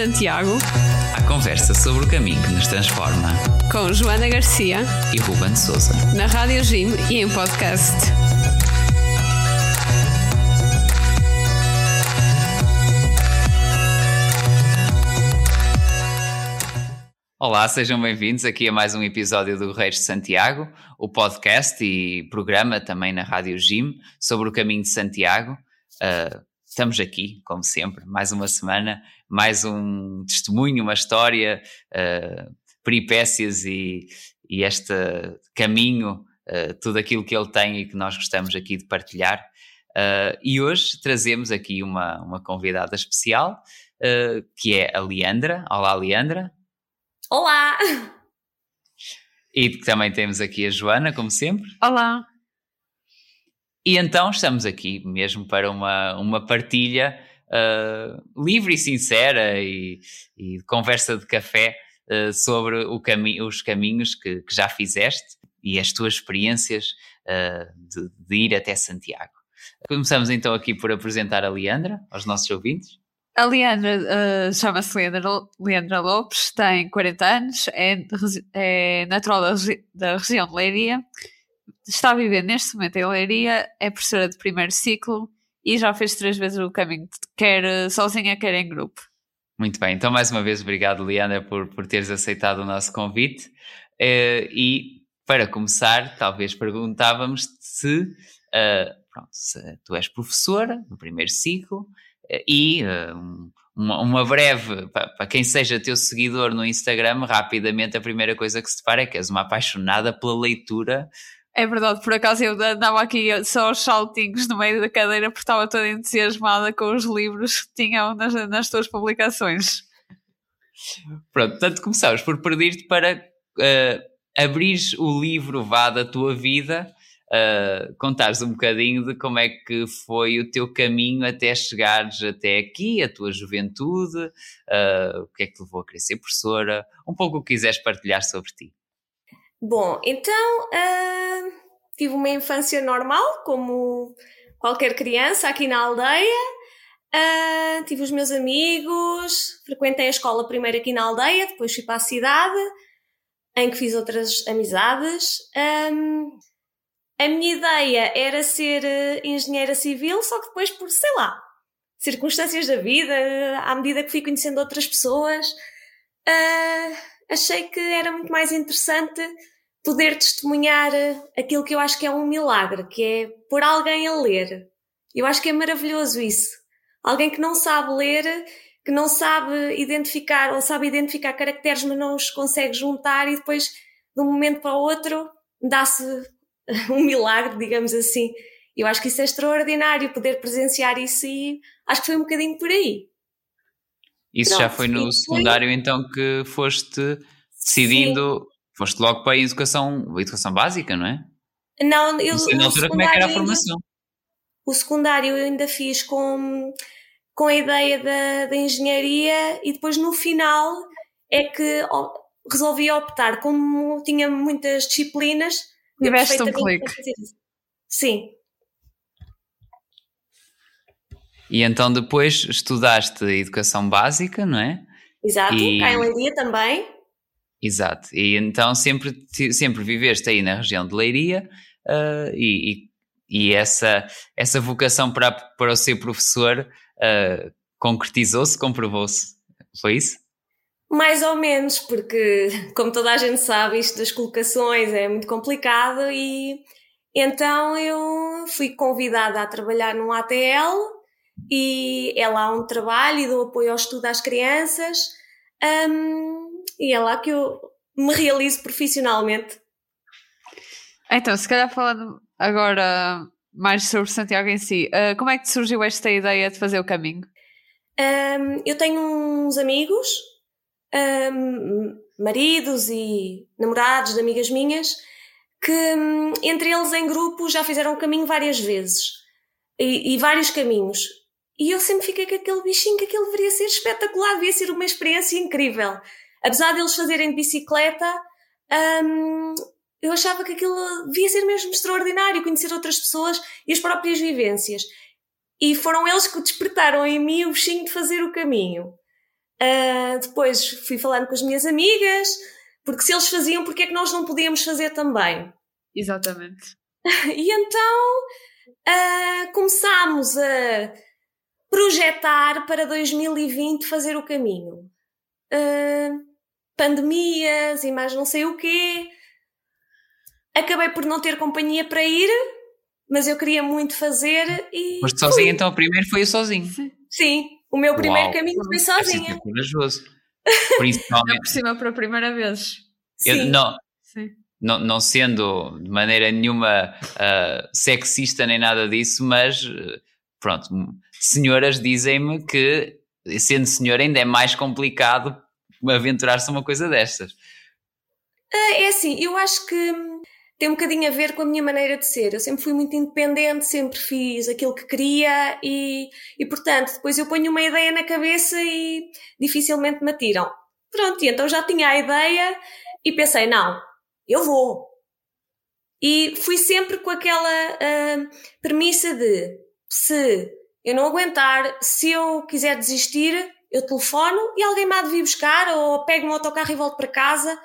Santiago. A conversa sobre o caminho que nos transforma. Com Joana Garcia e Ruben Souza. Na Rádio Jim e em podcast. Olá, sejam bem-vindos aqui a mais um episódio do Reis de Santiago, o podcast e programa também na Rádio Jim sobre o caminho de Santiago. Uh, estamos aqui, como sempre, mais uma semana, mais um testemunho, uma história, uh, peripécias e, e este caminho, uh, tudo aquilo que ele tem e que nós gostamos aqui de partilhar. Uh, e hoje trazemos aqui uma, uma convidada especial, que é a Leandra. Olá, Leandra. Olá! E também temos aqui a Joana, como sempre. Olá! E então estamos aqui mesmo para uma, uma partilha uh, livre e sincera e, e conversa de café uh, sobre cami os caminhos que, que, já fizeste e as tuas experiências uh, de, de, ir até Santiago. Começamos então aqui por apresentar a Leandra aos nossos ouvintes. A Leandra chama-se Leandra, Leandra Lopes, tem 40 anos, é, é natural da, da região de Leiria está a viver neste momento em Leiria, é professora de primeiro ciclo e já fez três vezes o caminho, quer eh, sozinha, quer em grupo. Muito bem, então mais uma vez obrigado, Liana, por, por teres aceitado o nosso convite. Uh, e para começar, talvez perguntávamos se, uh, pronto, se tu és professora no primeiro ciclo uh, e um, uma, uma, breve, para, para, quem seja teu seguidor no Instagram, rapidamente a primeira coisa que se depara é que és uma apaixonada pela leitura é verdade, por acaso eu andava aqui só aos saltinhos no meio da cadeira porque estava toda entusiasmada com os livros que tinham nas, nas tuas publicações. Pronto, portanto começamos por pedir-te para uh, abrires o livro vá da tua vida, uh, contares um bocadinho de como é que foi o teu caminho até chegares até aqui, a tua juventude, uh, o que é que te levou a ser professora, um pouco o que quiseres partilhar sobre ti. Bom, então uh, tive uma infância normal, como qualquer criança aqui na aldeia. Uh, tive os meus amigos, frequentei a escola primeiro aqui na aldeia, depois fui para a cidade, em que fiz outras amizades. Um, a minha ideia era ser engenheira civil, só que depois, por sei lá, circunstâncias da vida, à medida que fui conhecendo outras pessoas, uh, achei que era muito mais interessante poder testemunhar aquilo que eu acho que é um milagre, que é por alguém a ler. Eu acho que é maravilhoso isso. Alguém que não sabe ler, que não sabe identificar, ou sabe identificar caracteres, mas não os consegue juntar e depois, de um momento para o outro, dá-se um milagre, digamos assim. Eu acho que isso é extraordinário, poder presenciar isso e acho que foi um bocadinho por aí. Isso Pronto, já foi no secundário, foi... então, que foste decidindo Sim. Foste logo para a educação, a educação básica, não é? Não, eu. Não na altura como é que era a formação? o secundário eu ainda fiz com, com a ideia da, da engenharia e depois no final é que resolvi optar, como tinha muitas disciplinas. Tiveste um clique. Sim. E então depois estudaste educação básica, não é? Exato, e... cá em Leiria também. Exato, e então sempre, sempre viveste aí na região de Leiria uh, e, e, essa, essa vocação para, para o ser professor uh, concretizou-se, comprovou-se, foi isso? Mais ou menos, porque como toda a gente sabe, isto das colocações é muito complicado e então eu fui convidada a trabalhar num ATL e é lá um trabalho e dou apoio ao estudo às crianças. Um, e é lá que eu me realizo profissionalmente. Então, se calhar falando agora mais sobre Santiago em si, uh, como é que te surgiu esta ideia de fazer o caminho? Um, eu tenho uns amigos, um, maridos e namorados de amigas minhas, que um, entre eles em grupo já fizeram o caminho várias vezes e, e vários caminhos. E eu sempre fiquei com aquele bichinho que aquilo deveria ser espetacular, devia ser uma experiência incrível apesar deles fazerem bicicleta, um, eu achava que aquilo devia ser mesmo extraordinário, conhecer outras pessoas e as próprias vivências. E foram eles que despertaram em mim o bichinho de fazer o caminho. Uh, depois fui falando com as minhas amigas, porque se eles faziam, porque é que nós não podíamos fazer também? Exatamente. e então uh, começámos a projetar para 2020 fazer o caminho. Uh, pandemias e mais não sei o quê. Acabei por não ter companhia para ir, mas eu queria muito fazer e. Mas sozinho, então, o primeiro foi o sozinho. Sim, o meu primeiro Uau. caminho foi sozinha. É corajoso. Principalmente. por cima para a primeira vez. Eu, Sim. Não, Sim. Não, não sendo de maneira nenhuma uh, sexista nem nada disso, mas uh, pronto, senhoras dizem-me que sendo senhora ainda é mais complicado aventurar-se uma coisa destas. Ah, é assim, eu acho que tem um bocadinho a ver com a minha maneira de ser. Eu sempre fui muito independente, sempre fiz aquilo que queria e, e portanto, depois eu ponho uma ideia na cabeça e dificilmente me atiram. Pronto, e então já tinha a ideia e pensei, não, eu vou. E fui sempre com aquela uh, premissa de se eu não aguentar, se eu quiser desistir, eu telefono e alguém me há de vir buscar ou pego um autocarro e volto para casa.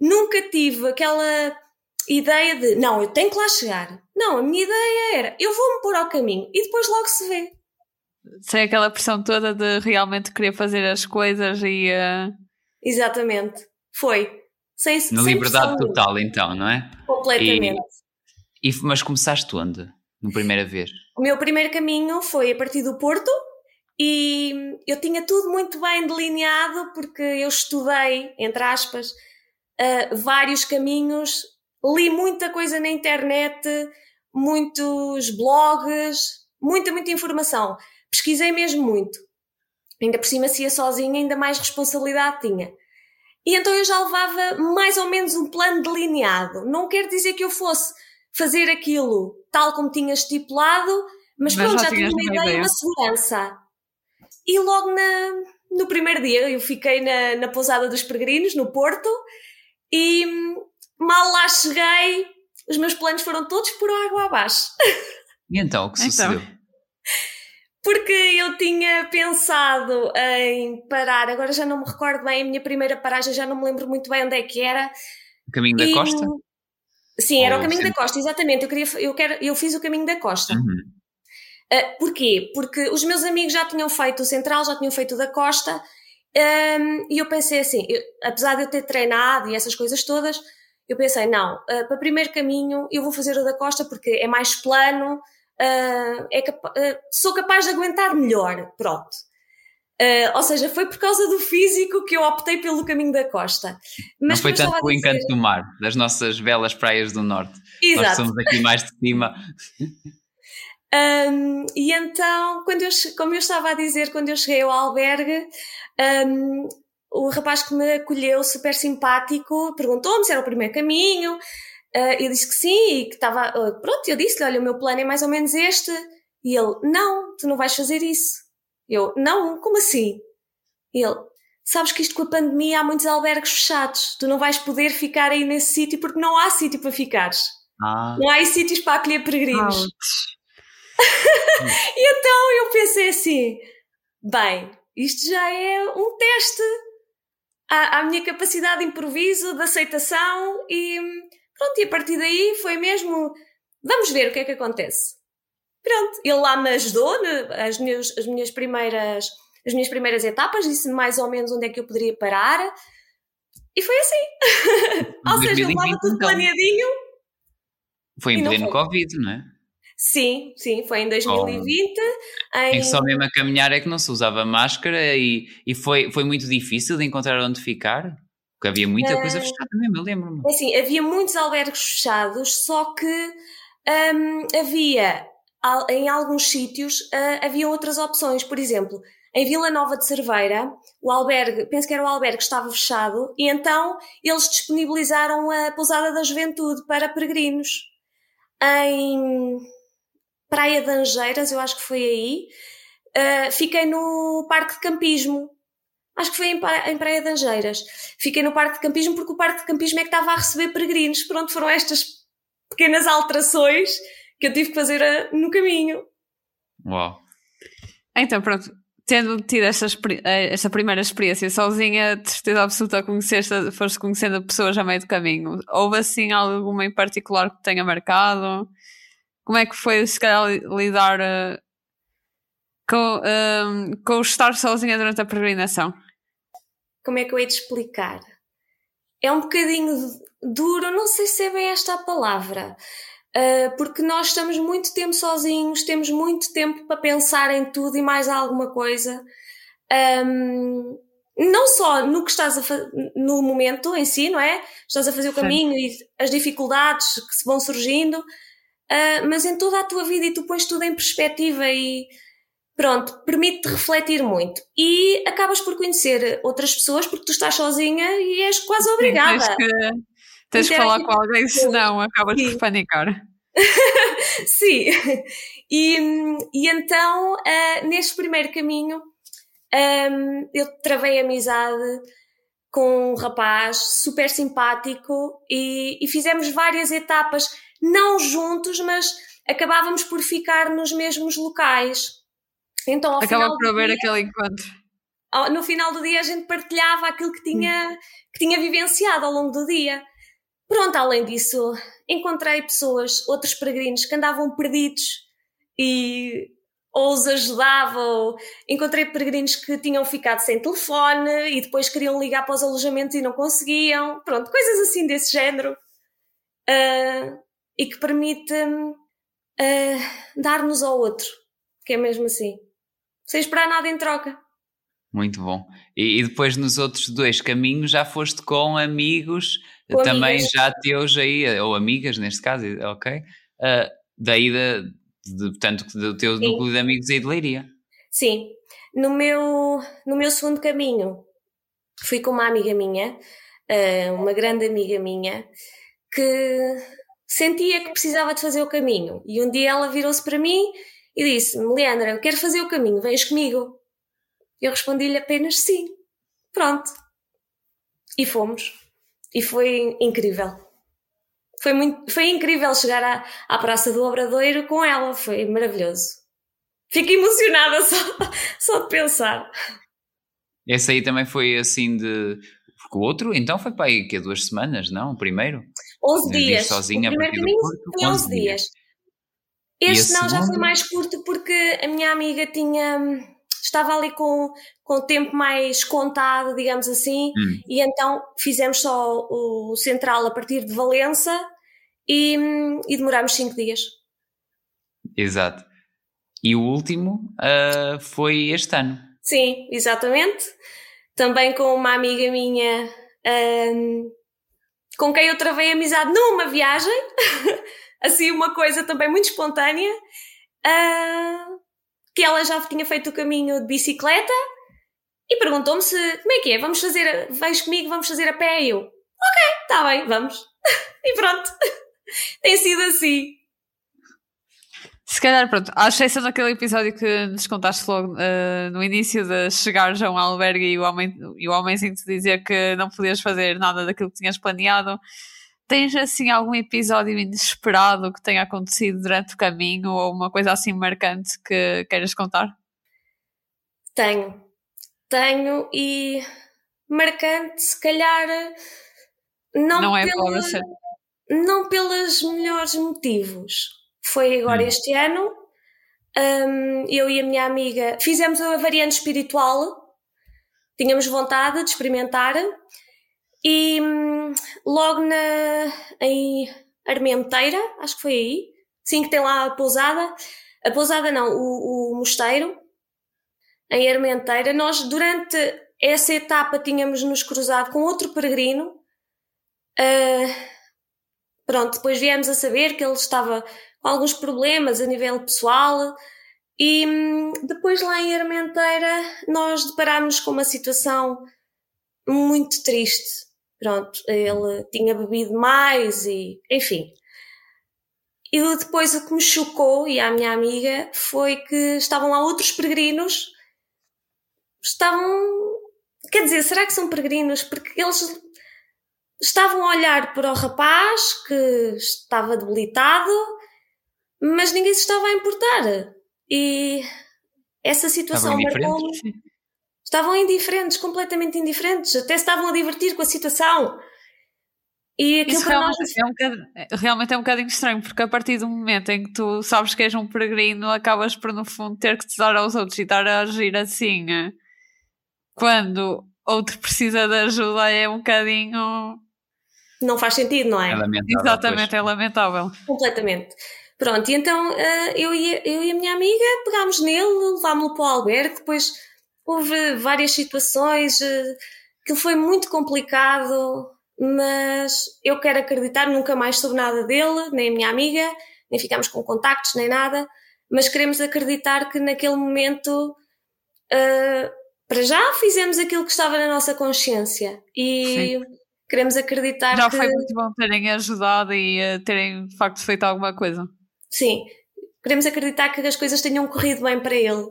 Nunca tive aquela ideia de não, eu tenho que lá chegar. Não, a minha ideia era eu vou-me pôr ao caminho e depois logo se vê. Sem aquela pressão toda de realmente querer fazer as coisas e. Uh... Exatamente, foi. Sem, Na sem liberdade total, então, não é? Completamente. E, e, mas começaste onde? Na primeira vez? O meu primeiro caminho foi a partir do Porto e eu tinha tudo muito bem delineado porque eu estudei, entre aspas, uh, vários caminhos li muita coisa na internet, muitos blogs, muita, muita informação. Pesquisei mesmo muito. Ainda por cima, se ia sozinha, ainda mais responsabilidade tinha. E então eu já levava mais ou menos um plano delineado. Não quer dizer que eu fosse fazer aquilo tal como tinha estipulado, mas, mas pronto, já, já tinha uma ideia, ideia, uma segurança. E logo na, no primeiro dia eu fiquei na, na pousada dos peregrinos, no Porto, e mal lá cheguei, os meus planos foram todos por água abaixo. E então, o que então. sucedeu? Porque eu tinha pensado em parar, agora já não me recordo bem, a minha primeira paragem já não me lembro muito bem onde é que era. O caminho da e... costa? Sim, era o caminho sempre? da costa, exatamente. Eu, queria, eu, quero, eu fiz o caminho da costa. Uhum. Uh, porquê? Porque os meus amigos já tinham feito o central, já tinham feito o da costa, um, e eu pensei assim, eu, apesar de eu ter treinado e essas coisas todas, eu pensei, não, uh, para o primeiro caminho eu vou fazer o da Costa porque é mais plano, uh, é capa sou capaz de aguentar melhor, pronto. Ou seja, foi por causa do físico que eu optei pelo caminho da Costa. Mas não foi tanto o encanto do mar, das nossas belas praias do Norte. Exato. Nós somos aqui mais de cima. Um, e então, quando eu, como eu estava a dizer, quando eu cheguei ao albergue, um, o rapaz que me acolheu, super simpático, perguntou-me se era o primeiro caminho. Uh, eu disse que sim e que estava. Uh, pronto, eu disse-lhe: Olha, o meu plano é mais ou menos este. E ele: Não, tu não vais fazer isso. Eu: Não, como assim? Ele: Sabes que isto com a pandemia há muitos albergues fechados. Tu não vais poder ficar aí nesse sítio porque não há sítio para ficares. Ah. Não há sítios para acolher peregrinos. e então eu pensei assim: bem, isto já é um teste à, à minha capacidade de improviso, de aceitação e pronto, e a partir daí foi mesmo, vamos ver o que é que acontece. Pronto, ele lá me ajudou as minhas, as minhas primeiras as minhas primeiras etapas, disse-me mais ou menos onde é que eu poderia parar e foi assim. ou seja, eu estava tudo então. planeadinho. Foi em pleno Covid, não é? Sim, sim, foi em 2020. Oh. Em... em só mesmo a caminhar é que não se usava máscara e, e foi, foi muito difícil de encontrar onde ficar. Porque havia muita uh, coisa fechada mesmo, eu lembro-me. É assim, havia muitos albergues fechados, só que um, havia, em alguns sítios, uh, havia outras opções. Por exemplo, em Vila Nova de Cerveira, o albergue, penso que era o albergue, estava fechado, e então eles disponibilizaram a Pousada da Juventude para peregrinos. Em Praia de Angeiras, eu acho que foi aí. Uh, fiquei no Parque de Campismo. Acho que foi em, em Praia de Angeiras. Fiquei no Parque de Campismo porque o Parque de Campismo é que estava a receber peregrinos. Pronto, foram estas pequenas alterações que eu tive que fazer uh, no caminho. Uau! Então, pronto, tendo tido esta, eh, esta primeira experiência sozinha, de certeza absoluta conheceste, foste conhecendo pessoas a meio do caminho. Houve assim alguma em particular que tenha marcado? Como é que foi, se calhar, lidar uh, com, um, com estar sozinha durante a peregrinação? Como é que eu hei de explicar? É um bocadinho duro, não sei se é bem esta a palavra, porque nós estamos muito tempo sozinhos, temos muito tempo para pensar em tudo e mais alguma coisa. Um, não só no que estás a fazer no momento em si, não é? Estás a fazer o caminho Sim. e as dificuldades que se vão surgindo, uh, mas em toda a tua vida e tu pões tudo em perspectiva e pronto, permite-te refletir muito. E acabas por conhecer outras pessoas porque tu estás sozinha e és quase obrigada. Sim, que, tens que falar com alguém, senão acabas Sim. por panicar. Sim, e, e então uh, neste primeiro caminho um, eu travei amizade com um rapaz super simpático e, e fizemos várias etapas, não juntos, mas acabávamos por ficar nos mesmos locais. Então, ao Acaba por haver dia, aquele encontro. No final do dia a gente partilhava aquilo que tinha, hum. que tinha vivenciado ao longo do dia. Pronto, além disso, encontrei pessoas, outros peregrinos que andavam perdidos e ou os ajudava, ou encontrei peregrinos que tinham ficado sem telefone e depois queriam ligar para os alojamentos e não conseguiam. Pronto, coisas assim desse género. Uh, e que permite uh, dar-nos ao outro, que é mesmo assim sem esperar nada em troca. Muito bom. E, e, depois nos outros dois caminhos já foste com amigos, com também amigas. já teus aí, ou amigas neste caso, ok? Uh, daí de, de, portanto, do teu Sim. núcleo de amigos aí de Leiria. Sim. No meu, no meu segundo caminho fui com uma amiga minha, uh, uma grande amiga minha, que sentia que precisava de fazer o caminho. E um dia ela virou-se para mim e disse-me: Leandra, eu quero fazer o caminho, vens comigo? Eu respondi-lhe apenas sim. Pronto. E fomos. E foi incrível. Foi, muito, foi incrível chegar à, à Praça do Obradoiro com ela, foi maravilhoso. Fico emocionada só, só de pensar. Esse aí também foi assim de. Porque o outro, então, foi para aí que duas semanas, não? O primeiro? 11 dias. Sozinha o primeiro caminho foi 11 dias. dias. Este não, já foi mais curto porque a minha amiga tinha estava ali com, com o tempo mais contado, digamos assim, hum. e então fizemos só o central a partir de Valença e, e demorámos cinco dias. Exato. E o último uh, foi este ano. Sim, exatamente. Também com uma amiga minha um, com quem eu travei amizade numa viagem. assim uma coisa também muito espontânea, uh, que ela já tinha feito o caminho de bicicleta e perguntou-me se, como é que é, vamos fazer, vais comigo, vamos fazer a pé? E eu, ok, está bem, vamos. e pronto, tem sido assim. Se calhar, pronto, à exceção daquele episódio que nos contaste logo uh, no início de chegar já a um albergue e o, homem, e o homenzinho te dizer que não podias fazer nada daquilo que tinhas planeado, Tens assim algum episódio inesperado que tenha acontecido durante o caminho ou uma coisa assim marcante que queiras contar? Tenho. Tenho e marcante, se calhar não, não é pela, não pelos melhores motivos. Foi agora hum. este ano. Um, eu e a minha amiga fizemos a variante espiritual. Tínhamos vontade de experimentar e hum, logo na, em Armenteira, acho que foi aí, sim, que tem lá a pousada, a pousada não, o, o mosteiro, em Armenteira, nós durante essa etapa tínhamos nos cruzado com outro peregrino. Uh, pronto, depois viemos a saber que ele estava com alguns problemas a nível pessoal. E hum, depois lá em Armenteira nós deparámos com uma situação muito triste pronto, ele tinha bebido mais e, enfim. E depois o que me chocou, e a minha amiga, foi que estavam lá outros peregrinos, estavam, quer dizer, será que são peregrinos? Porque eles estavam a olhar para o rapaz que estava debilitado, mas ninguém se estava a importar. E essa situação marcou-me. Estavam indiferentes, completamente indiferentes, até se estavam a divertir com a situação. E aquilo para realmente, nós... é um bocadinho, realmente é um bocadinho estranho, porque a partir do momento em que tu sabes que és um peregrino, acabas por, no fundo, ter que te dar aos outros e estar a agir assim. Quando outro precisa de ajuda, é um bocadinho. Não faz sentido, não é? é lamentável, Exatamente, pois. é lamentável. Completamente. Pronto, e então uh, eu, e, eu e a minha amiga pegámos nele, levámos-lo para o albergue, depois houve várias situações, uh, que foi muito complicado mas eu quero acreditar, nunca mais soube nada dele, nem a minha amiga, nem ficámos com contactos, nem nada, mas queremos acreditar que naquele momento, uh, para já fizemos aquilo que estava na nossa consciência e Sim. queremos acreditar já que... foi muito bom terem ajudado e uh, terem de facto feito alguma coisa. Sim, queremos acreditar que as coisas tenham corrido bem para ele.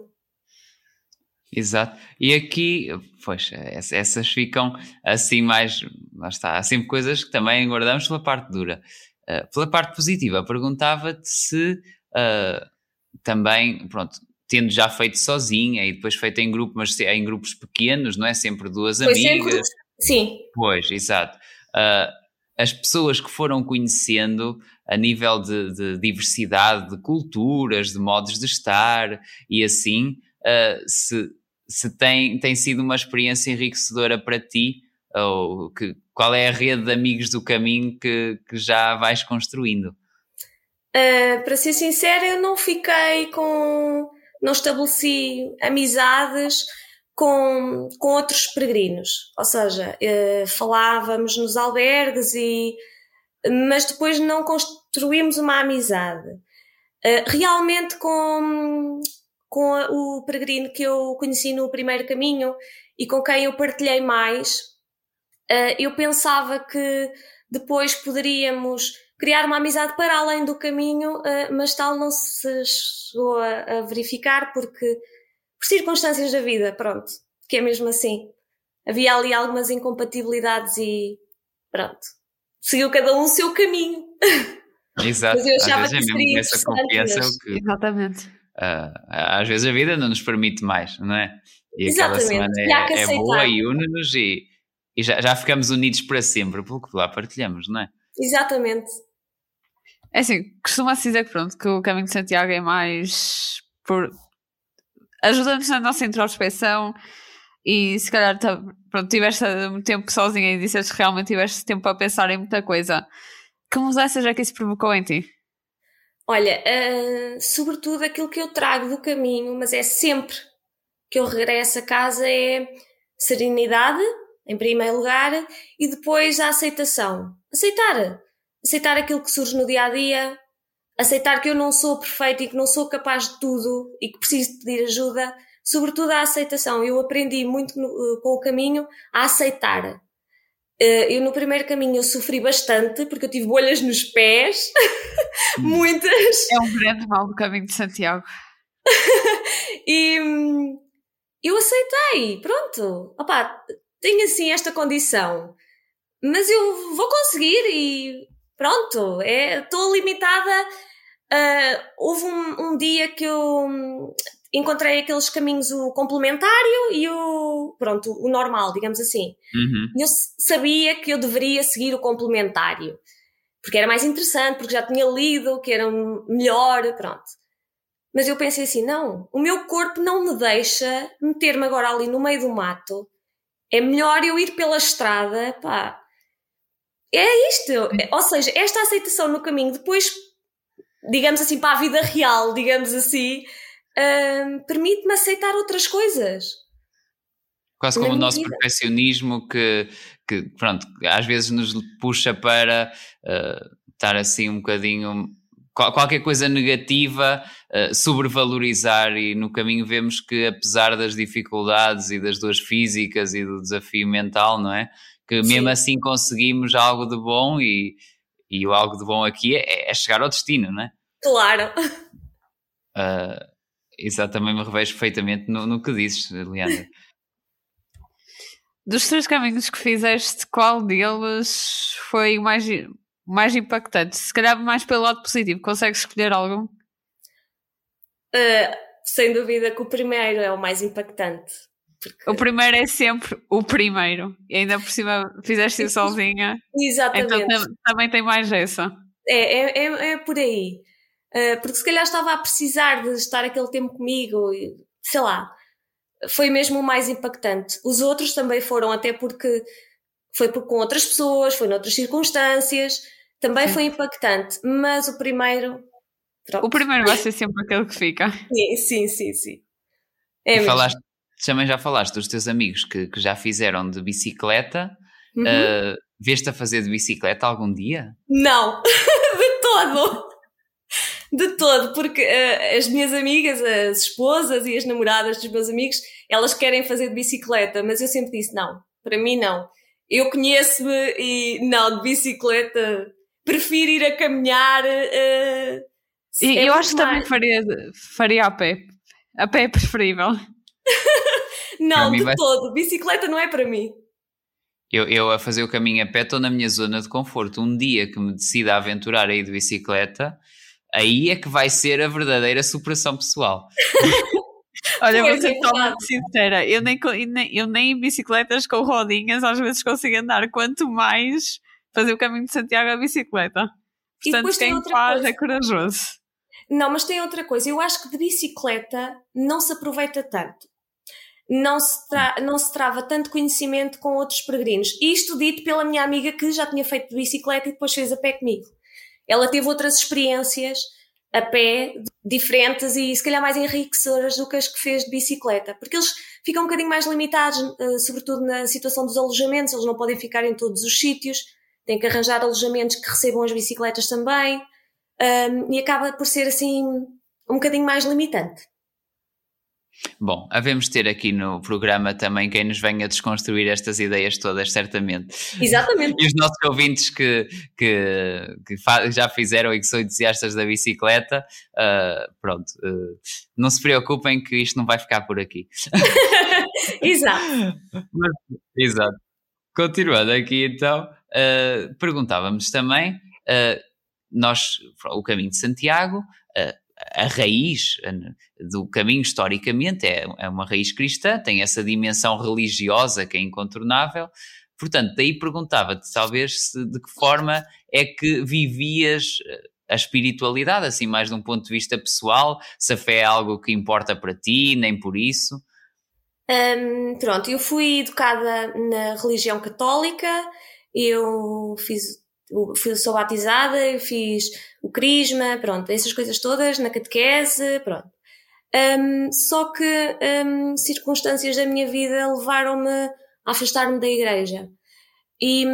Exato. E aqui, pois, essas ficam assim mais. Lá está. Há sempre coisas que também guardamos pela parte dura. Uh, pela parte positiva, perguntava-te se uh, também, pronto, tendo já feito sozinha e depois feito em grupo, mas em grupos pequenos, não é? Sempre duas Foi amigas. Sempre... Sim. Pois, exato. Uh, as pessoas que foram conhecendo a nível de, de, diversidade de culturas, de modos de estar e assim, uh, se, se tem, tem sido uma experiência enriquecedora para ti, ou que, qual é a rede de amigos do caminho que, que já vais construindo? Uh, para ser sincera, eu não fiquei com. não estabeleci amizades com, com outros peregrinos. Ou seja, uh, falávamos nos albergues e. mas depois não construímos uma amizade. Realmente com, com a, o peregrino que eu conheci no primeiro caminho e com quem eu partilhei mais, uh, eu pensava que depois poderíamos criar uma amizade para além do caminho, uh, mas tal não se chegou a, a, verificar porque, por circunstâncias da vida, pronto, que é mesmo assim. Havia ali algumas incompatibilidades e pronto. Seguiu cada um o seu caminho. Exato. mas eu achava Às vezes que é mesmo essa confiança que... Exatamente uh, às vezes a vida não nos permite mais, não é? E aquela semana é, é boa e une-nos e, e já, já ficamos unidos para sempre pelo que lá partilhamos, não é? Exatamente. É assim, costuma-se dizer que pronto, que o caminho de Santiago é mais por ajuda-nos na nossa introspecção e se calhar tá, pronto, tiveste muito tempo sozinha e disseste que realmente tiveste tempo para pensar em muita coisa. Que mudanças é que isso provocou em ti? Olha, uh, sobretudo aquilo que eu trago do caminho, mas é sempre que eu regresso a casa é serenidade, em primeiro lugar, e depois a aceitação. Aceitar. Aceitar aquilo que surge no dia a dia, aceitar que eu não sou perfeito e que não sou capaz de tudo e que preciso pedir ajuda, sobretudo a aceitação. Eu aprendi muito no, uh, com o caminho a aceitar. Uh, eu no primeiro caminho eu sofri bastante porque eu tive bolhas nos pés, muitas. É um grande mal do caminho de Santiago. e hum, eu aceitei, pronto. Opa, tenho assim esta condição, mas eu vou conseguir e pronto, estou é, limitada. Uh, houve um, um, dia que eu hum, encontrei aqueles caminhos, o complementário e o, pronto, o normal, digamos assim. Uhum. Eu sabia que eu deveria seguir o complementário, porque era mais interessante, porque já tinha lido, que era melhor, pronto. Mas eu pensei assim, não, o meu corpo não me deixa meter-me agora ali no meio do mato. É melhor eu ir pela estrada, pá. É isto. Ou seja, esta aceitação no caminho, depois, digamos assim, para a vida real, digamos assim, permite-me aceitar outras coisas. Quase como o nosso vida. perfeccionismo que, que, pronto, às vezes nos puxa para uh, estar assim um bocadinho. Qualquer coisa negativa, uh, sobrevalorizar, e no caminho vemos que, apesar das dificuldades e das dores físicas e do desafio mental, não é? Que Sim. mesmo assim conseguimos algo de bom, e, e o algo de bom aqui é, é chegar ao destino, não é? Claro! Uh, Exato, também me revejo perfeitamente no, no que dizes, Leandro. Dos três caminhos que fizeste, qual deles foi o mais, mais impactante? Se calhar mais pelo lado positivo, consegues escolher algum? Uh, sem dúvida que o primeiro é o mais impactante. Porque... O primeiro é sempre o primeiro. E ainda por cima fizeste isso sozinha. Exatamente. Então também tem mais essa. É, é, é, é por aí. Uh, porque se calhar estava a precisar de estar aquele tempo comigo, sei lá. Foi mesmo o mais impactante. Os outros também foram, até porque foi com outras pessoas, foi noutras circunstâncias, também Sim. foi impactante. Mas o primeiro. Pronto. O primeiro vai ser sempre aquele que fica. Sim, sim, sim. sim. É falaste, também já falaste dos teus amigos que, que já fizeram de bicicleta. Uhum. Uh, Veste a fazer de bicicleta algum dia? Não, de todo. De todo, porque uh, as minhas amigas, as esposas e as namoradas dos meus amigos, elas querem fazer de bicicleta, mas eu sempre disse não, para mim não. Eu conheço-me e não, de bicicleta, prefiro ir a caminhar. Uh, e é eu acho que também faria, faria a pé. A pé é preferível. não, de vai... todo. Bicicleta não é para mim. Eu, eu a fazer o caminho a pé estou na minha zona de conforto. Um dia que me decida a aventurar aí de bicicleta, aí é que vai ser a verdadeira superação pessoal. Olha, vou ser totalmente sincera, eu nem, eu nem em bicicletas com rodinhas às vezes consigo andar, quanto mais fazer o caminho de Santiago a bicicleta. Portanto, quem faz coisa. é corajoso. Não, mas tem outra coisa. Eu acho que de bicicleta não se aproveita tanto. Não se, tra não se trava tanto conhecimento com outros peregrinos. Isto dito pela minha amiga que já tinha feito de bicicleta e depois fez a pé comigo. Ela teve outras experiências a pé diferentes e se calhar mais enriquecedoras do que as que fez de bicicleta, porque eles ficam um bocadinho mais limitados, uh, sobretudo na situação dos alojamentos, eles não podem ficar em todos os sítios, têm que arranjar alojamentos que recebam as bicicletas também, um, e acaba por ser assim um bocadinho mais limitante. Bom, havemos ter aqui no programa também quem nos venha desconstruir estas ideias todas, certamente. Exatamente. E os nossos ouvintes que, que, que já fizeram e que são entusiastas da bicicleta, uh, pronto, uh, não se preocupem que isto não vai ficar por aqui. Exato. Mas, exato. Continuando aqui então, uh, perguntávamos também, nós, o caminho de Santiago, a raiz do caminho historicamente é, é uma raiz cristã, tem essa dimensão religiosa que é incontornável. Portanto, daí perguntava-te talvez se, de que forma é que vivias eh, a espiritualidade, assim, mais de um ponto de vista pessoal, se a fé é algo que importa para ti, nem por isso. Um, pronto, eu fui educada na religião católica, eu fiz fui, sou batizada, fiz o crisma, pronto, essas coisas todas, na catequese, pronto. Um, só que um, circunstâncias da minha vida levaram-me a afastar-me da igreja. E,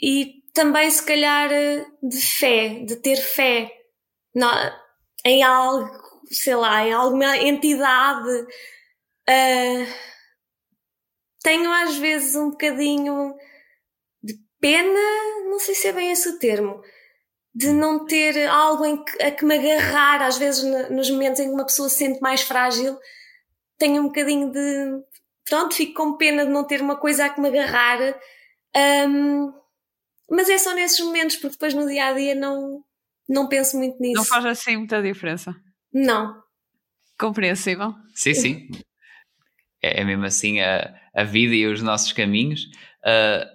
e também, se calhar, de fé, de ter fé na, em algo, sei lá, em alguma entidade. Uh, tenho às vezes um bocadinho pena, não sei se é bem esse o termo, de não ter algo em que, a que me agarrar, às vezes nos momentos em que uma pessoa se sente mais frágil, tenho um bocadinho de. Pronto, fico com pena de não ter uma coisa a que me agarrar. Um, mas é só nesses momentos, porque depois no dia a dia não, não penso muito nisso. Não faz assim muita diferença. Não. Compreensível. Sim, sim. É, é mesmo assim a, a vida e os nossos caminhos. Uh,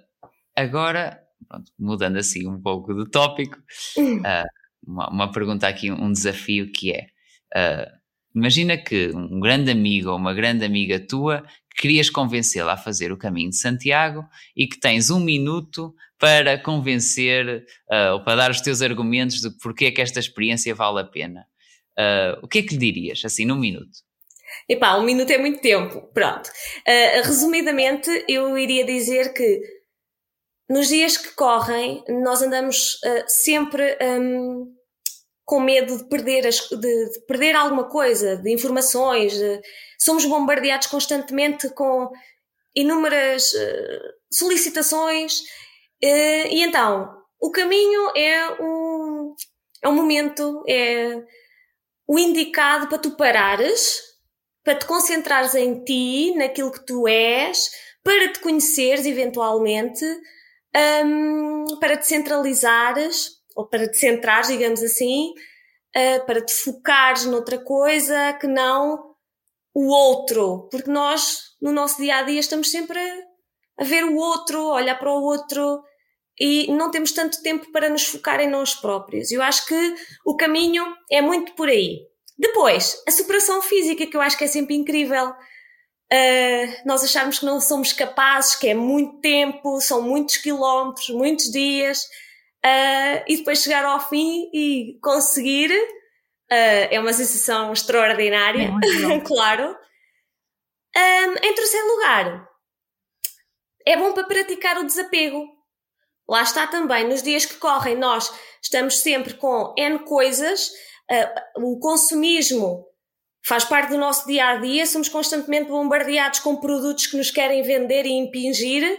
Agora, pronto, mudando assim um pouco de tópico, uh, uma, uma, pergunta aqui, um desafio que é: uh, imagina que um grande amigo ou uma grande amiga tua querias convencê-la a fazer o caminho de Santiago e que tens um minuto para convencer uh, ou para dar os teus argumentos de porque é que esta experiência vale a pena. o que é que lhe dirias, assim, num minuto? Epá, um minuto é muito tempo. Pronto. resumidamente, eu iria dizer que nos dias que correm, nós andamos uh, sempre um, com medo de perder, as, de, de, perder alguma coisa, de informações. De, somos bombardeados constantemente com inúmeras uh, solicitações. Uh, e então, o caminho é um, é um momento, é o indicado para tu parares, para te concentrares em ti, naquilo que tu és, para te conheceres eventualmente um, para te centralizares, ou para te centrares, digamos assim, uh, para te focares noutra coisa que não o outro, porque nós, no nosso dia a dia, estamos sempre a, a ver o outro, a olhar para o outro e não temos tanto tempo para nos focar em nós próprios. Eu acho que o caminho é muito por aí. Depois, a superação física, que eu acho que é sempre incrível. Uh, nós acharmos que não somos capazes, que é muito tempo, são muitos quilómetros, muitos dias, uh, e depois chegar ao fim e conseguir uh, é uma sensação extraordinária, é claro. Um, em terceiro lugar, é bom para praticar o desapego. Lá está também, nos dias que correm, nós estamos sempre com N coisas, o consumismo faz parte do nosso dia a dia, somos constantemente bombardeados com produtos que nos querem vender e impingir,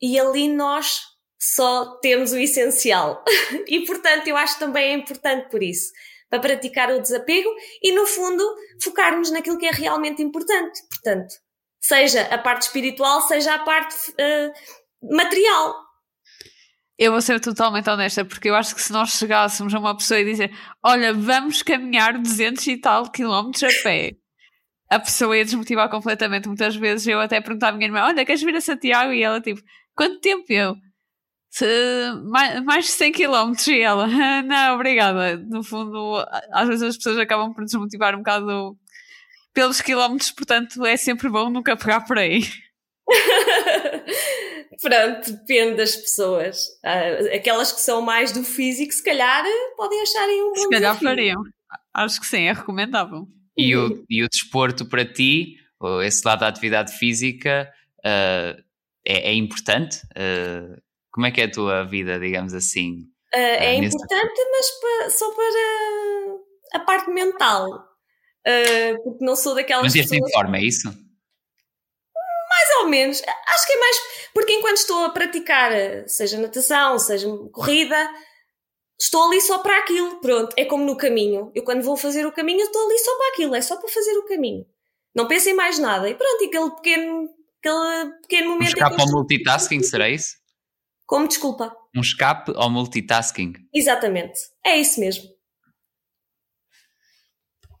e ali nós só temos o essencial. e portanto, eu acho também é importante por isso, para praticar o desapego e, no fundo, focarmos naquilo que é realmente importante. Portanto, seja a parte espiritual, seja a parte uh, material. Eu vou ser totalmente honesta, porque eu acho que se nós chegássemos a uma pessoa e dizer olha, vamos caminhar 200 e tal quilómetros a pé, a pessoa ia desmotivar completamente. Muitas vezes eu até perguntava à minha irmã, olha, queres vir a Santiago? E ela tipo, quanto tempo? Eu, mais, mais de 100 km e ela, não, obrigada. No fundo, às vezes as pessoas acabam por desmotivar um bocado pelos quilómetros, portanto é sempre bom nunca pegar por aí. Pronto, depende das pessoas. Uh, aquelas que são mais do físico, se calhar podem acharem um bom Se calhar desafio. fariam. Acho que sim, é recomendável. E o, e o desporto para ti, esse lado da atividade física, uh, é, é, importante? Uh, como é que é a tua vida, digamos assim? é importante, mas para, só para a parte mental. porque não sou daquelas mas pessoas... Mas em forma, é isso? Ou menos. Acho que é mais porque enquanto estou a praticar, seja natação, seja corrida, estou ali só para aquilo. Pronto, é como no caminho. Eu quando vou fazer o caminho, estou ali só para aquilo, é só para fazer o caminho. Não penso em mais nada. E pronto, e aquele pequeno, aquele pequeno momento. Um escape ao multitasking, será isso? Como, desculpa? Um escape ao multitasking. Exatamente, é isso mesmo.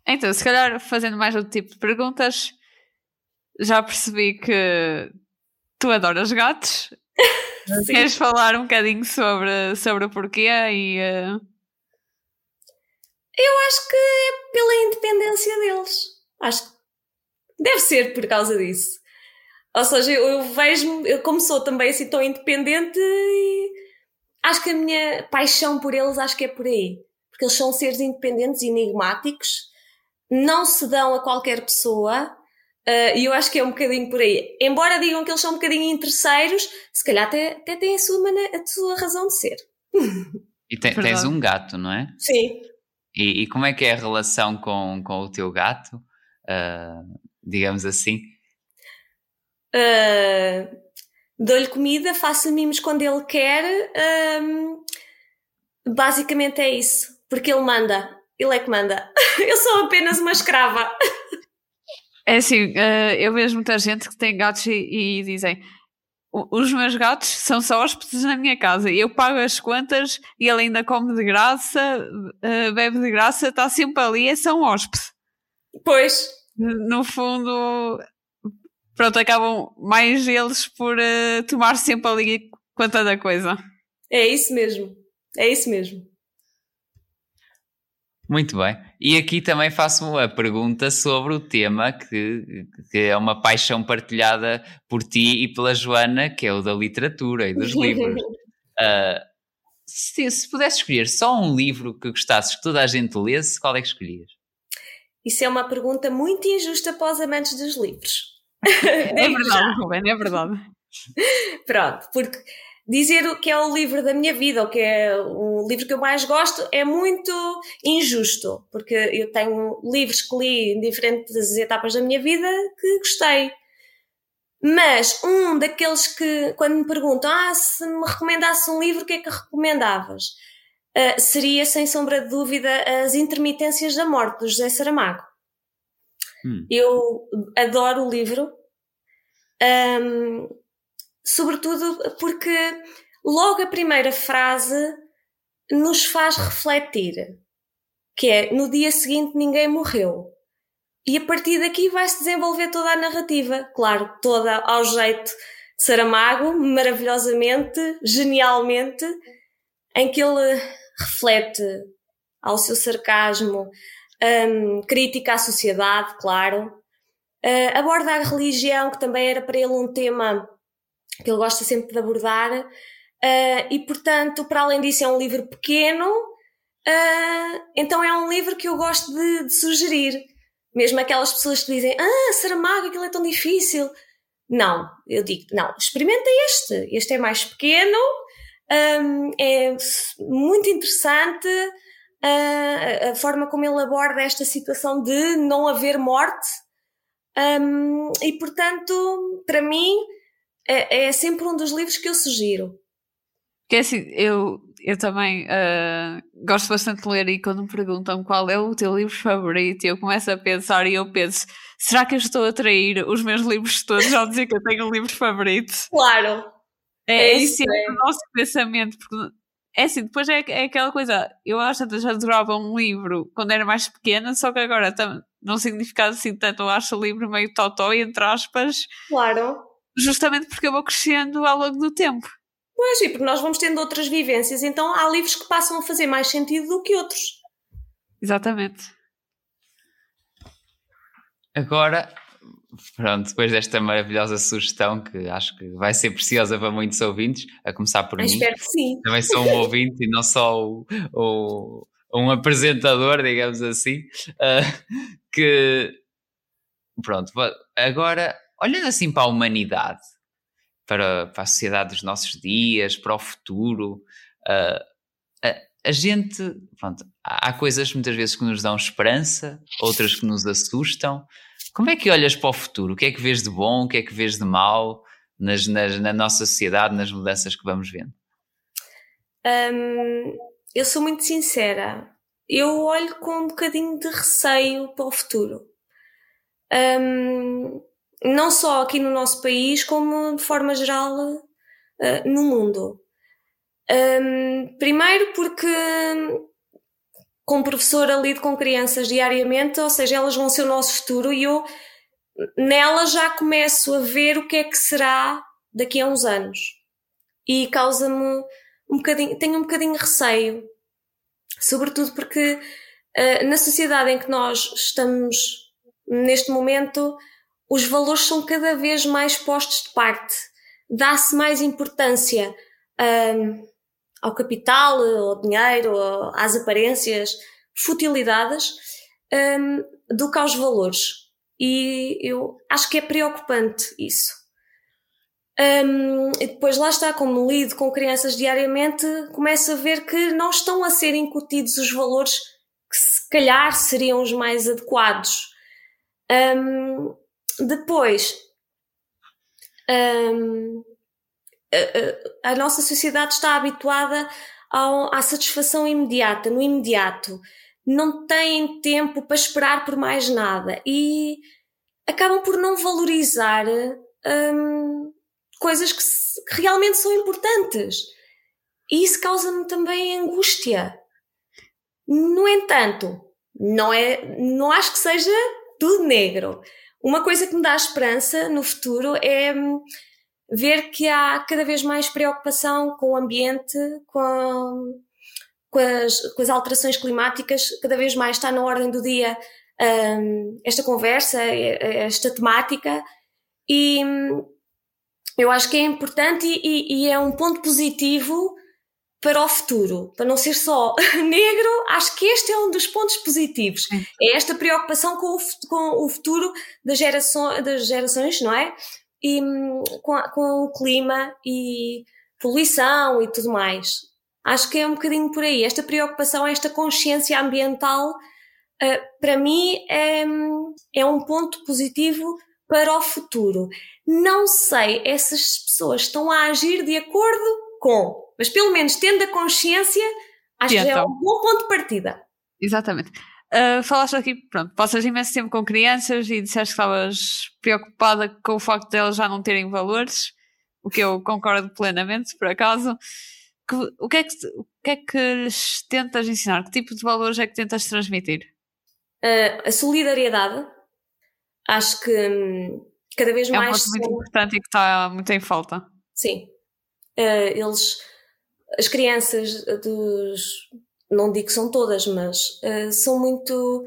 Então, se calhar fazendo mais outro tipo de perguntas, já percebi que tu adoras gatos. Queres falar um bocadinho sobre, sobre o porquê e. Uh... Eu acho que é pela independência deles. Acho que deve ser por causa disso. Ou seja, eu, eu vejo-me, eu como sou também assim tão independente, e acho que a minha paixão por eles acho que é por aí. Porque eles são seres independentes, enigmáticos, não se dão a qualquer pessoa Uh, e eu acho que é um bocadinho por aí. Embora digam que eles são um bocadinho interesseiros, se calhar até, até têm a sua, a sua razão de ser. E te, tens um gato, não é? Sim. E, e, como é que é a relação com, com o teu gato? Uh, digamos assim. Uh, Dou-lhe comida, faço mimos quando ele quer. basicamente é isso. Porque ele manda. Ele é que manda. Eu sou apenas uma escrava. É assim, uh, eu vejo muita gente que tem gatos e, e, dizem os meus gatos são só hóspedes na minha casa. Eu pago as contas e ele ainda come de graça, uh, bebe de graça, está sempre ali, é só um hóspede. Pois. No fundo, pronto, acabam mais eles por uh, tomar sempre ali conta da coisa. É isso mesmo. É isso mesmo. Muito bem. E aqui também faço uma pergunta sobre o tema que, que, é uma paixão partilhada por ti e pela Joana, que é o da literatura e dos livros. Uh, se, se pudesse escolher só um livro que gostasses que toda a gente lesse, qual é que escolhias? Isso é uma pergunta muito injusta para os amantes dos livros. É verdade, Ruben, é verdade. Pronto, porque dizer o que é o livro da minha vida, ou que é o livro que eu mais gosto, é muito injusto, porque eu tenho livros que li em diferentes etapas da minha vida que gostei. Mas um daqueles que, quando me perguntam, ah, se me recomendasse um livro, o que é que recomendavas? Uh, seria, sem sombra de dúvida, As Intermitências da Morte, do José Saramago. Hum. Eu adoro o livro. Um, sobretudo porque logo a primeira frase nos faz refletir. que é no dia seguinte ninguém morreu. E a partir daqui vai-se desenvolver toda a narrativa, claro, toda ao jeito de Saramago, maravilhosamente, genialmente, em que ele reflete ao seu sarcasmo, um, crítica à sociedade, claro, uh, aborda a religião, que também era para ele um tema que ele gosta sempre de abordar, uh, e portanto, para além disso, é um livro pequeno, uh, então é um livro que eu gosto de, de, sugerir. Mesmo aquelas pessoas que dizem, ah, Saramago, aquilo é tão difícil. Não, eu digo, não, experimenta este, este é mais pequeno, um, é muito interessante uh, a forma como ele aborda esta situação de não haver morte. Um, e portanto, para mim, é, é, sempre um dos livros que eu sugiro. Que é assim, eu, eu também uh, gosto bastante de ler e quando me perguntam qual é o teu livro favorito, eu começo a pensar e eu penso: será que eu estou a trair os meus livros todos ao dizer que eu tenho um livro favorito? Claro! É, é isso, é. o nosso pensamento, porque é assim, depois é, é aquela coisa, eu acho que já adorava um livro quando era mais pequena, só que agora não significa assim tanto, eu acho o livro meio totó, entre aspas. Claro. Justamente porque eu vou crescendo ao longo do tempo. Pois, e porque nós vamos tendo outras vivências, então há livros que passam a fazer mais sentido do que outros. Exatamente. Agora, pronto, depois desta maravilhosa sugestão que acho que vai ser preciosa para muitos ouvintes, a começar por Eu mim. Espero que sim. Também sou um ouvinte e não só o, o, um apresentador, digamos assim, uh, que pronto, agora olhando assim para a humanidade, para, para a sociedade dos nossos dias, para o futuro, uh, a, a gente, pronto, há coisas muitas vezes que nos dão esperança, outras que nos assustam, como é que olhas para o futuro? O que é que vês de bom? O que é que vês de mau nas, nas, na nossa sociedade, nas mudanças que vamos vendo? Eu sou muito sincera. Eu olho com um bocadinho de receio para o futuro. Não só aqui no nosso país, como de forma geral uh, no mundo. Um, primeiro porque como professora lido com crianças diariamente, ou seja, elas vão ser o nosso futuro e eu nela já começo a ver o que é que será daqui a uns anos. E causa-me um bocadinho, tenho um bocadinho receio. Sobretudo porque uh, na sociedade em que nós estamos neste momento, os valores são cada vez mais postos de parte. Dá-se mais importância. Uh, ao capital, ao dinheiro, às aparências, futilidades, um, do que aos valores. E eu acho que é preocupante isso. Um, e depois lá está, como lido com crianças diariamente, começo a ver que não estão a ser incutidos os valores que se calhar seriam os mais adequados. Um, depois, um, a, nossa sociedade está habituada ao, à satisfação imediata, no imediato. Não têm tempo para esperar por mais nada e acabam por não valorizar hum, coisas que, que, realmente são importantes. E isso causa-me também angústia. No entanto, não, é, não acho que seja tudo negro. Uma coisa que me dá esperança no futuro é hum, ver que há cada vez mais preocupação com o ambiente, com, com, as, com as alterações climáticas, cada vez mais está na ordem do dia um, esta conversa, esta temática, e eu acho que é importante e, e, é um ponto positivo para o futuro, para não ser só negro, acho que este é um dos pontos positivos. É esta preocupação com o, com o futuro das, gerações, das gerações, não é? e com, a, com o clima e poluição e tudo mais. Acho que é um bocadinho por aí. Esta preocupação, esta consciência ambiental, uh, para mim é, é um ponto positivo para o futuro. Não sei, essas pessoas estão a agir de acordo com, mas pelo menos tendo a consciência, acho que é um bom ponto de partida. Exatamente. Uh, falaste aqui, pronto, passas imenso tempo com crianças e disseste que estavas preocupada com o facto de elas já não terem valores, o que eu concordo plenamente, por acaso. que, o, que é que, o que é que lhes tentas ensinar? Que tipo de valores é que tentas transmitir? Uh, a solidariedade. Acho que hum, cada vez é mais. É um ponto muito importante e que está muito em falta. Sim. Uh, eles. As crianças dos. Não digo que são todas, mas uh, são muito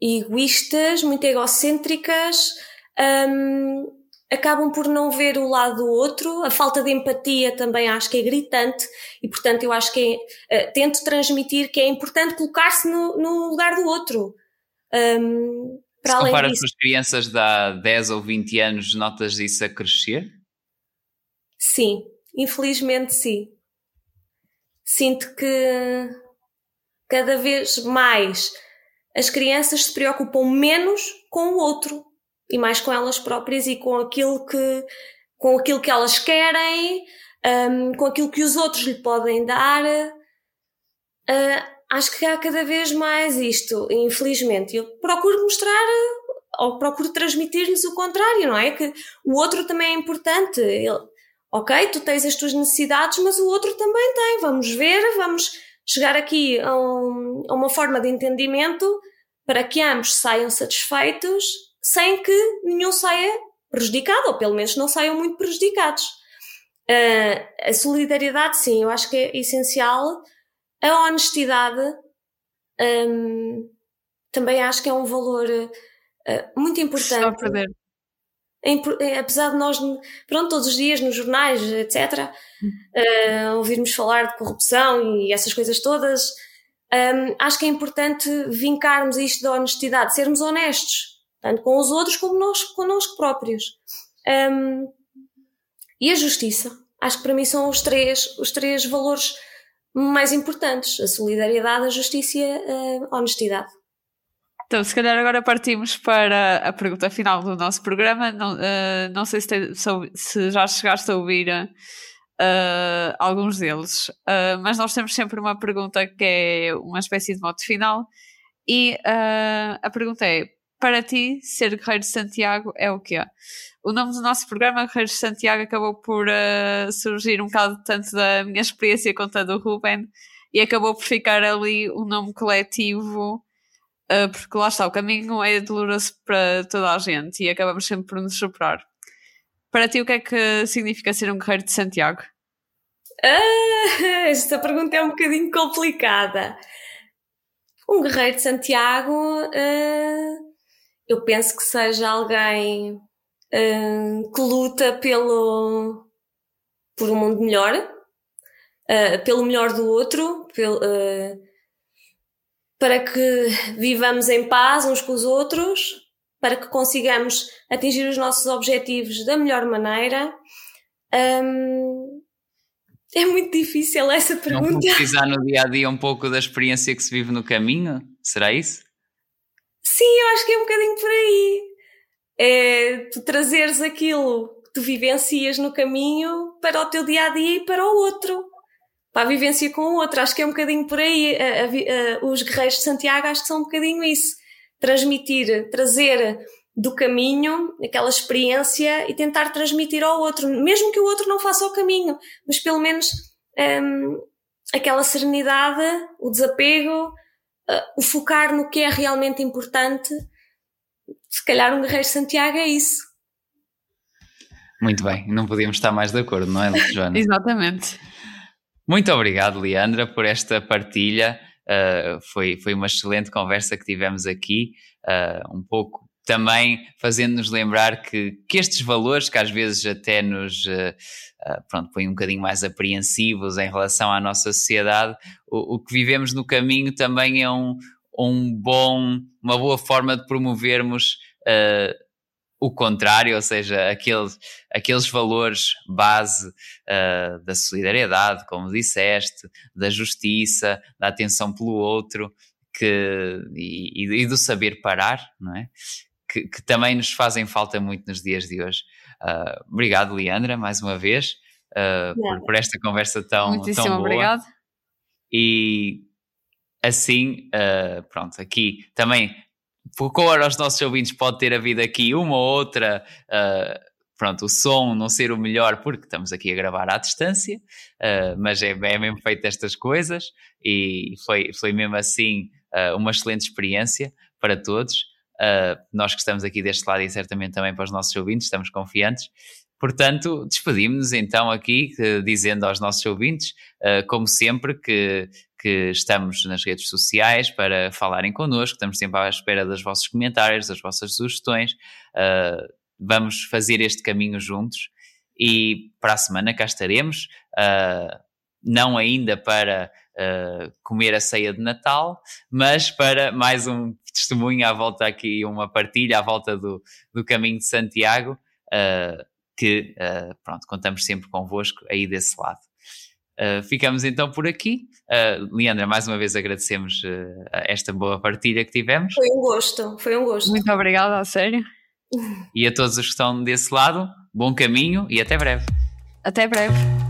egoístas, muito egocêntricas. Um, acabam por não ver o lado do outro, a falta de empatia também acho que é gritante e, portanto, eu acho que é, uh, tento transmitir que é importante colocar-se no, no, lugar do outro. Um, para Se comparas com as crianças de há 10 ou 20 anos, notas isso a crescer? Sim, infelizmente sim. Sinto que cada vez mais as crianças se preocupam menos com o outro e mais com elas próprias e com aquilo que, com aquilo que elas querem, um, com aquilo que os outros lhe podem dar. Uh, acho que há cada vez mais isto, infelizmente. Eu procuro mostrar ou procuro transmitir-lhes o contrário, não é? Que o outro também é importante. Ele, ok, tu tens as tuas necessidades, mas o outro também tem. Vamos ver, vamos chegar aqui a, um, a uma forma de entendimento para que ambos saiam satisfeitos sem que nenhum saia prejudicado, ou pelo menos não saiam muito prejudicados. Uh, a solidariedade, sim, eu acho que é essencial. A honestidade, um, também acho que é um valor uh, muito importante. Só perder. É, apesar de nós, pronto, todos os dias nos jornais, etc., uh, ouvirmos falar de corrupção e essas coisas todas, um, acho que é importante vincarmos isto da honestidade, sermos honestos tanto com os outros como nós, connosco próprios. Um, e a justiça. Acho que para mim são os três, os três valores mais importantes: a solidariedade, a justiça e a honestidade. Então, se calhar agora partimos para a pergunta final do nosso programa. Não, uh, não sei se, te, se, já chegaste a ouvir uh, alguns deles, uh, mas nós temos sempre uma pergunta que é uma espécie de mote final. E a pergunta é: para ti, ser Guerreiro de Santiago é o quê? O nome do nosso programa, Guerreiros de Santiago, acabou por surgir um bocado tanto da minha experiência quanto a do Ruben e acabou por ficar ali o um nome coletivo, uh, porque lá está, o caminho é doloroso para toda a gente e acabamos sempre por nos superar. Para ti, o que é que significa ser um Guerreiro de Santiago? Ah, esta pergunta é um bocadinho complicada. Um Guerreiro de Santiago. Uh eu penso que seja alguém uh, que luta pelo, por um mundo melhor, pelo melhor do outro, pelo, para que vivamos em paz uns com os outros, para que consigamos atingir os nossos objetivos da melhor maneira. Um, é muito difícil essa pergunta. Não precisar no dia a dia um pouco da experiência que se vive no caminho? Será isso? Sim, eu acho que é um bocadinho por aí. É tu trazeres aquilo que tu vivencias no caminho para o teu dia a dia e para o outro. Para a vivência com o outro. Acho que é um bocadinho por aí. A, a, a, os guerreiros de Santiago acho que são um bocadinho isso. Transmitir, trazer do caminho aquela experiência e tentar transmitir ao outro. Mesmo que o outro não faça o caminho, mas pelo menos hum, aquela serenidade, o desapego, uh, o focar no que é realmente importante, se calhar um Guerreiro Santiago é isso. Muito bem, não podíamos estar mais de acordo, não é, Joana? Exatamente. Muito obrigado, Leandra, por esta partilha. Uh, foi, foi uma excelente conversa que tivemos aqui, uh, um pouco também fazendo-nos lembrar que, que estes valores, que às vezes até nos uh, pronto, põem um bocadinho mais apreensivos em relação à nossa sociedade, o, o que vivemos no caminho também é um, um bom, uma boa forma de promovermos uh, o contrário, ou seja, aqueles, aqueles valores base uh, da solidariedade, como disseste, da justiça, da atenção pelo outro que, e, e do saber parar, não é? que, que, também nos fazem falta muito nos dias de hoje. Uh, obrigado, Leandra, mais uma vez, uh, por, por, esta conversa tão, Muitíssimo tão boa. obrigado. E assim, uh, pronto, aqui também, por cor aos nossos ouvintes, pode ter havido aqui uma ou outra pronto, o som não ser o melhor porque estamos aqui a gravar à distância, uh, mas é, é mesmo feito estas coisas e foi, foi mesmo assim uh, uma excelente experiência para todos. Uh, nós que estamos aqui deste lado e certamente também para os nossos ouvintes, estamos confiantes. Portanto, despedimos-nos então aqui, dizendo aos nossos ouvintes, como sempre, que, que estamos nas redes sociais para falarem connosco, estamos sempre à espera dos vossos comentários, das vossas sugestões. Uh, vamos fazer este caminho juntos e para a semana cá estaremos, uh, não ainda para uh, comer a ceia de Natal, mas para mais um testemunho à volta aqui, uma partilha à volta do, do caminho de Santiago, uh, que pronto, contamos sempre convosco aí desse lado. Ficamos então por aqui. Leandra, mais uma vez agradecemos esta boa partilha que tivemos. Foi um gosto, foi um gosto. Muito obrigada, a sério. E a todos os que estão desse lado, bom caminho e até breve. Até breve.